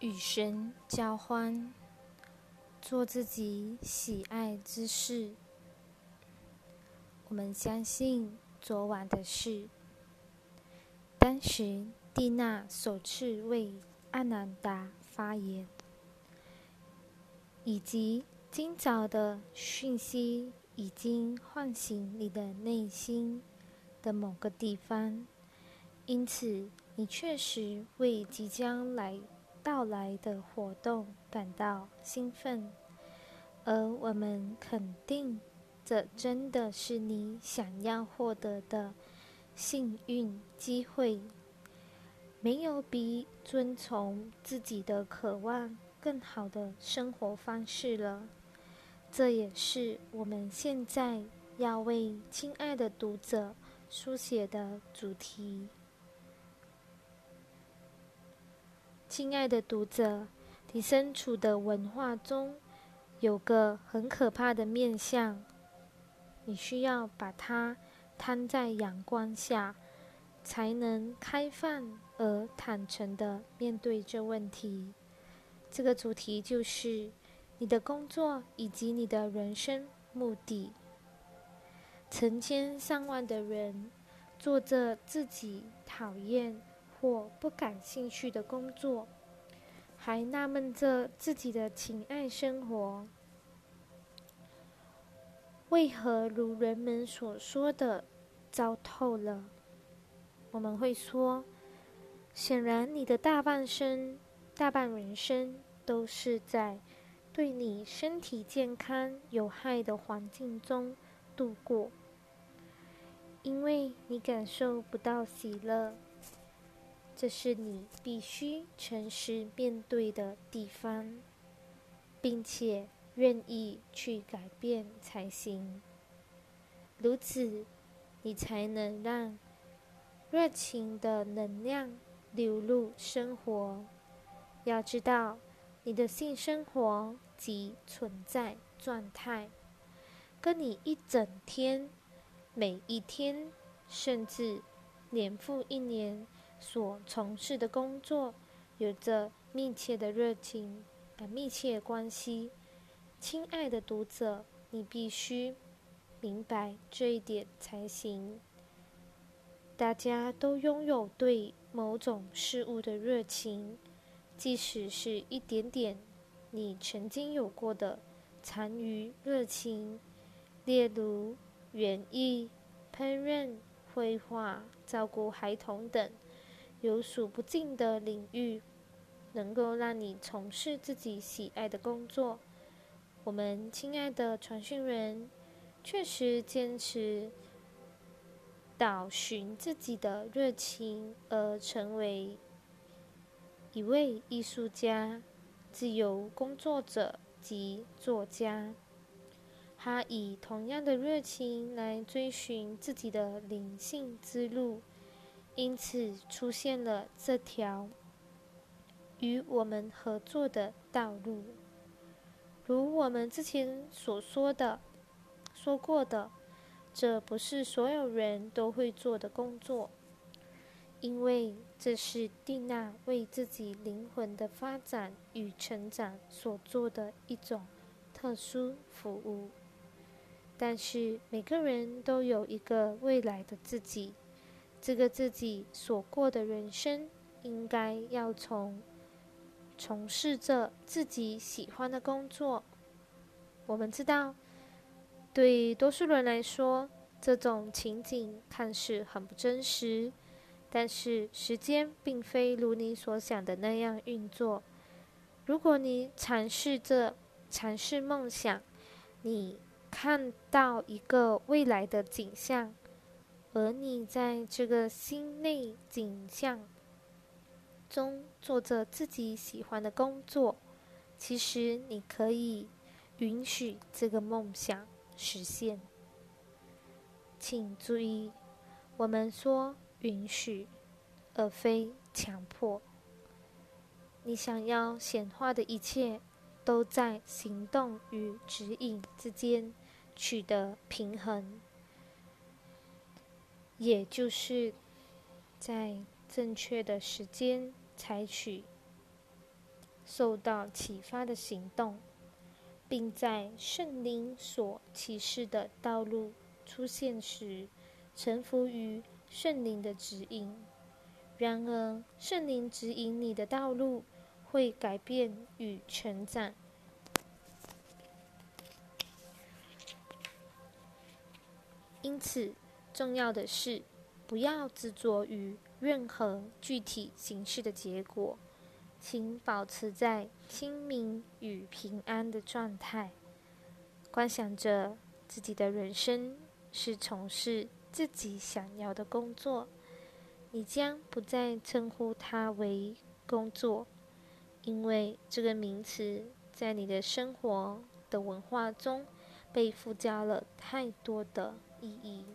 与神交欢，做自己喜爱之事。我们相信昨晚的事。当时蒂娜首次为阿南达发言，以及今早的讯息已经唤醒你的内心的某个地方，因此你确实为即将来。到来的活动感到兴奋，而我们肯定，这真的是你想要获得的幸运机会。没有比遵从自己的渴望更好的生活方式了。这也是我们现在要为亲爱的读者书写的主题。亲爱的读者，你身处的文化中有个很可怕的面相，你需要把它摊在阳光下，才能开放而坦诚的面对这问题。这个主题就是你的工作以及你的人生目的。成千上万的人做着自己讨厌。或不感兴趣的工作，还纳闷着自己的情爱生活为何如人们所说的糟透了。我们会说，显然你的大半生、大半人生都是在对你身体健康有害的环境中度过，因为你感受不到喜乐。这是你必须诚实面对的地方，并且愿意去改变才行。如此，你才能让热情的能量流入生活。要知道，你的性生活及存在状态，跟你一整天、每一天，甚至年复一年。所从事的工作有着密切的热情和密切关系，亲爱的读者，你必须明白这一点才行。大家都拥有对某种事物的热情，即使是一点点你曾经有过的残余热情，例如园艺、烹饪、绘画、照顾孩童等。有数不尽的领域，能够让你从事自己喜爱的工作。我们亲爱的传讯人，确实坚持找寻自己的热情，而成为一位艺术家、自由工作者及作家。他以同样的热情来追寻自己的灵性之路。因此，出现了这条与我们合作的道路。如我们之前所说的、说过的，这不是所有人都会做的工作，因为这是蒂娜为自己灵魂的发展与成长所做的一种特殊服务。但是，每个人都有一个未来的自己。这个自己所过的人生，应该要从从事着自己喜欢的工作。我们知道，对多数人来说，这种情景看似很不真实。但是，时间并非如你所想的那样运作。如果你尝试着尝试梦想，你看到一个未来的景象。而你在这个心内景象中做着自己喜欢的工作，其实你可以允许这个梦想实现。请注意，我们说允许，而非强迫。你想要显化的一切，都在行动与指引之间取得平衡。也就是在正确的时间采取受到启发的行动，并在圣灵所启示的道路出现时，臣服于圣灵的指引。然而，圣灵指引你的道路会改变与成长。因此，重要的是不要执着于任何具体形式的结果。请保持在清明与平安的状态，观想着自己的人生是从事自己想要的工作。你将不再称呼它为工作，因为这个名词在你的生活的文化中被附加了太多的意义，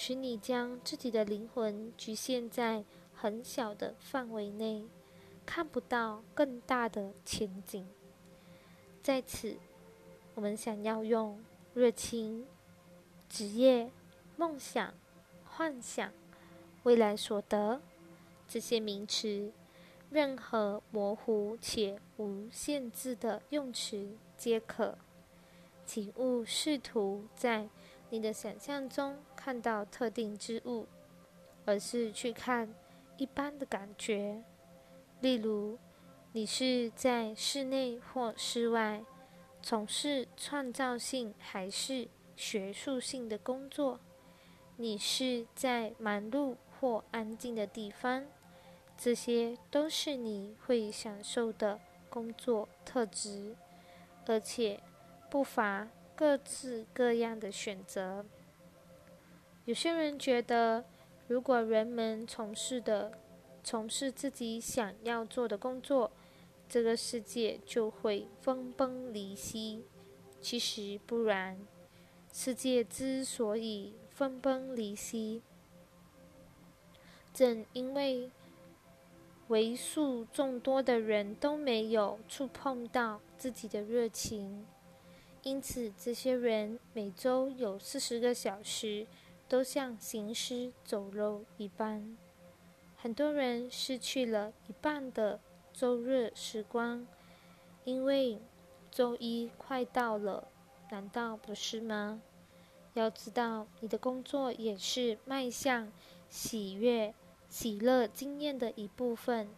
使你将自己的灵魂局限在很小的范围内。看不到更大的前景。在此，我们想要用热情、职业、梦想、幻想、未来所得这些名词，任何模糊且无限制的用词皆可。请勿试图在你的想象中看到特定之物，而是去看一般的感觉。例如，你是在室内或室外从事创造性还是学术性的工作？你是在忙碌或安静的地方？这些都是你会享受的工作特质，而且不乏各自各样的选择。有些人觉得，如果人们从事的从事自己想要做的工作，这个世界就会分崩离析。其实不然，世界之所以分崩离析，正因为为数众多的人都没有触碰到自己的热情，因此这些人每周有四十个小时都像行尸走肉一般。很多人失去了一半的周日时光，因为周一快到了，难道不是吗？要知道，你的工作也是迈向喜悦、喜乐经验的一部分。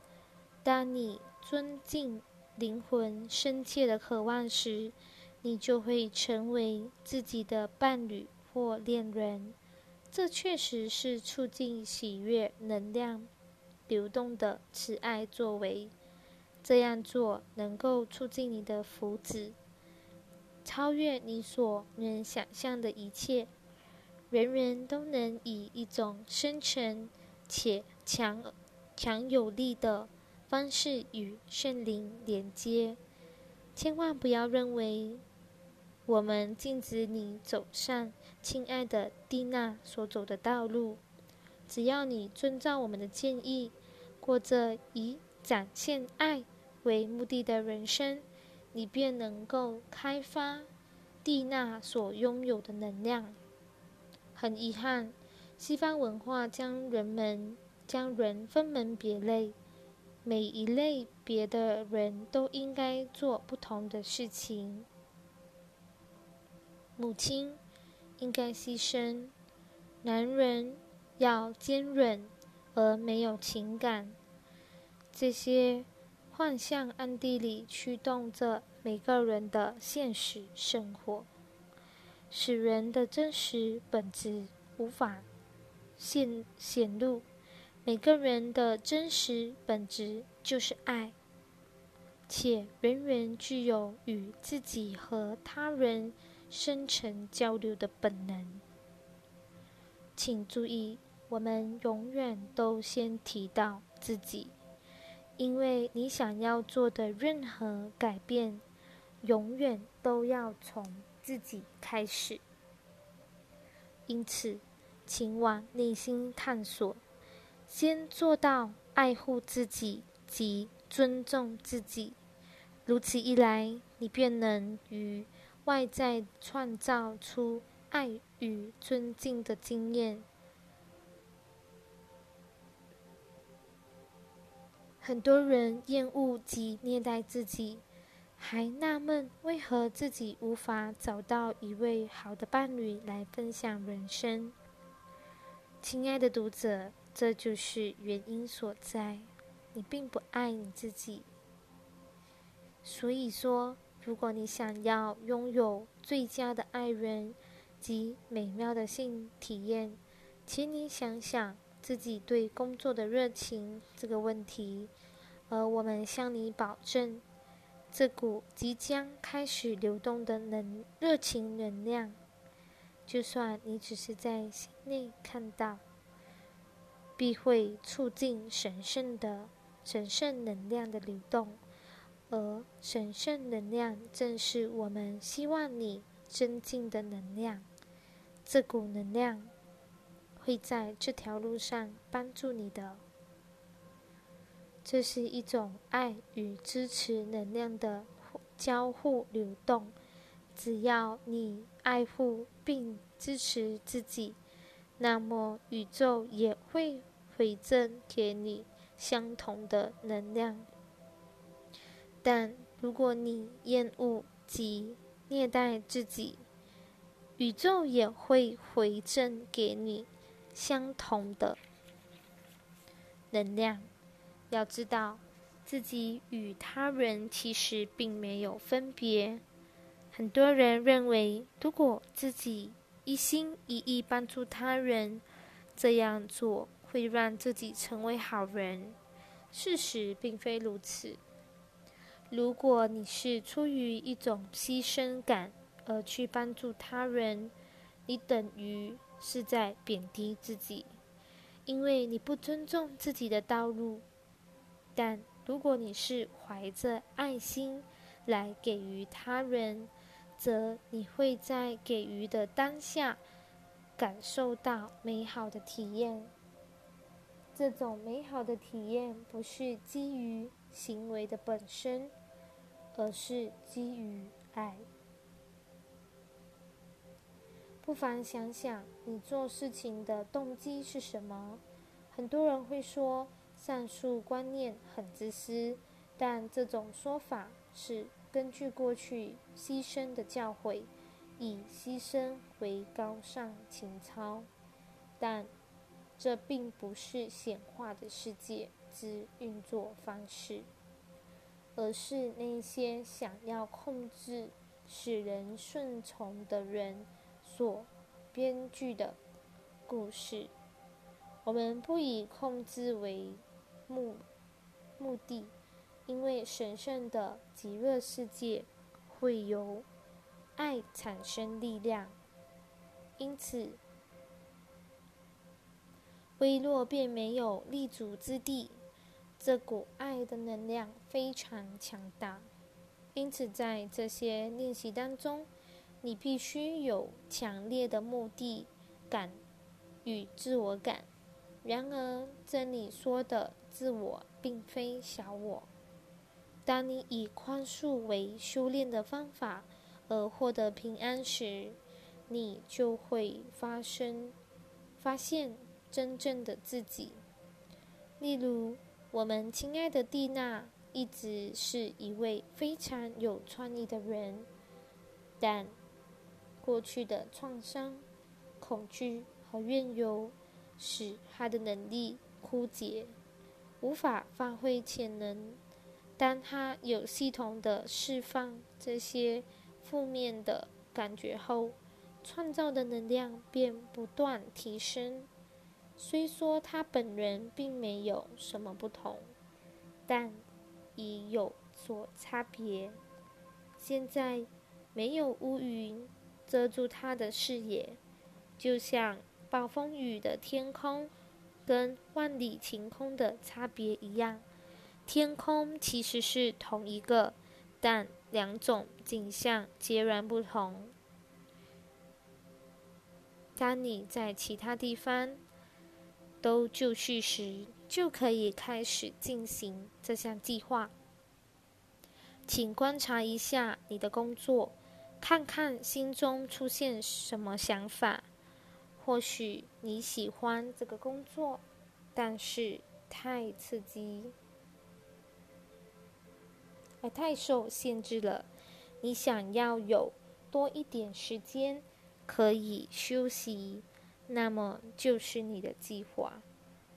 当你尊敬灵魂深切的渴望时，你就会成为自己的伴侣或恋人。这确实是促进喜悦能量流动的慈爱作为。这样做能够促进你的福祉，超越你所能想象的一切。人人都能以一种深沉且强强有力的方式与圣灵连接。千万不要认为。我们禁止你走上亲爱的蒂娜所走的道路。只要你遵照我们的建议，过着以展现爱为目的的人生，你便能够开发蒂娜所拥有的能量。很遗憾，西方文化将人们将人分门别类，每一类别的人都应该做不同的事情。母亲应该牺牲，男人要坚韧而没有情感。这些幻象暗地里驱动着每个人的现实生活，使人的真实本质无法显显露。每个人的真实本质就是爱，且人人具有与自己和他人。深层交流的本能，请注意，我们永远都先提到自己，因为你想要做的任何改变，永远都要从自己开始。因此，请往内心探索，先做到爱护自己及尊重自己。如此一来，你便能与。外在创造出爱与尊敬的经验，很多人厌恶及虐待自己，还纳闷为何自己无法找到一位好的伴侣来分享人生。亲爱的读者，这就是原因所在。你并不爱你自己。所以说，如果你想要拥有最佳的爱人及美妙的性体验，请你想想自己对工作的热情这个问题。而我们向你保证，这股即将开始流动的能热情能量，就算你只是在心内看到，必会促进神圣的神圣能量的流动。而神圣能量正是我们希望你增进的能量。这股能量会在这条路上帮助你的。这是一种爱与支持能量的交互流动。只要你爱护并支持自己，那么宇宙也会回赠给你相同的能量。但如果你厌恶及虐待自己，宇宙也会回赠给你相同的能量。要知道，自己与他人其实并没有分别。很多人认为，如果自己一心一意帮助他人，这样做会让自己成为好人。事实并非如此。如果你是出于一种牺牲感而去帮助他人，你等于是在贬低自己，因为你不尊重自己的道路。但如果你是怀着爱心来给予他人，则你会在给予的当下感受到美好的体验。这种美好的体验不是基于行为的本身，而是基于爱。不妨想想，你做事情的动机是什么？很多人会说。上述观念很自私，但这种说法是根据过去牺牲的教诲，以牺牲为高尚情操。但这并不是显化的世界之运作方式，而是那些想要控制、使人顺从的人所编剧的故事。我们不以控制为。目目的，因为神圣的极乐世界会由爱产生力量，因此微弱便没有立足之地。这股爱的能量非常强大，因此在这些练习当中，你必须有强烈的目的感与自我感。然而，这里说的。自我并非小我。当你以宽恕为修炼的方法而获得平安时，你就会发生发现真正的自己。例如，我们亲爱的蒂娜一直是一位非常有创意的人，但过去的创伤、恐惧和怨尤使她的能力枯竭。无法发挥潜能。当他有系统的释放这些负面的感觉后，创造的能量便不断提升。虽说他本人并没有什么不同，但已有所差别。现在没有乌云遮住他的视野，就像暴风雨的天空。跟万里晴空的差别一样，天空其实是同一个，但两种景象截然不同。当你在其他地方都就绪时，就可以开始进行这项计划。请观察一下你的工作，看看心中出现什么想法。或许你喜欢这个工作，但是太刺激，而太受限制了。你想要有多一点时间可以休息，那么就是你的计划。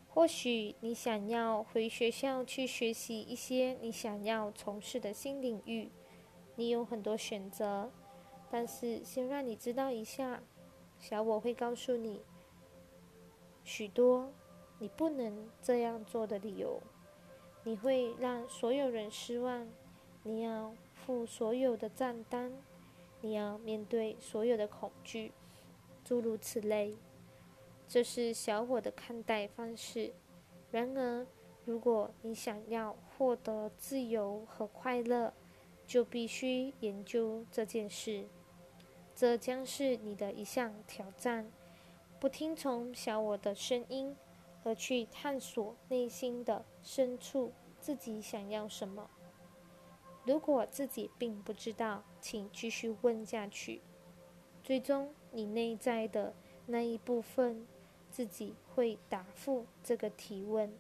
或许你想要回学校去学习一些你想要从事的新领域，你有很多选择。但是先让你知道一下，小我会告诉你许多你不能这样做的理由。你会让所有人失望，你要付所有的账单，你要面对所有的恐惧，诸如此类。这是小我的看待方式。然而，如果你想要获得自由和快乐，就必须研究这件事。这将是你的一项挑战。不听从小我的声音，而去探索内心的深处，自己想要什么。如果自己并不知道，请继续问下去。最终，你内在的那一部分。自己会答复这个提问。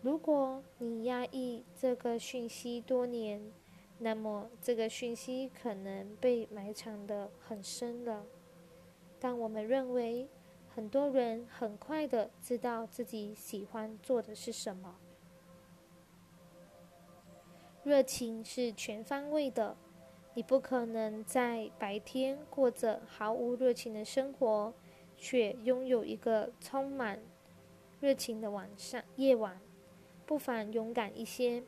如果你压抑这个讯息多年，那么这个讯息可能被埋藏的很深了。但我们认为，很多人很快的知道自己喜欢做的是什么。热情是全方位的，你不可能在白天过着毫无热情的生活。却拥有一个充满热情的晚上夜晚，不妨勇敢一些，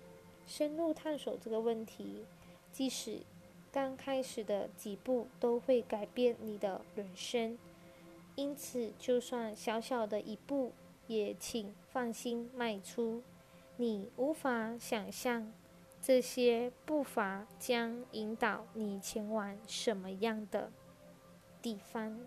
深入探索这个问题。即使刚开始的几步都会改变你的人生，因此，就算小小的一步，也请放心迈出。你无法想象这些步伐将引导你前往什么样的地方。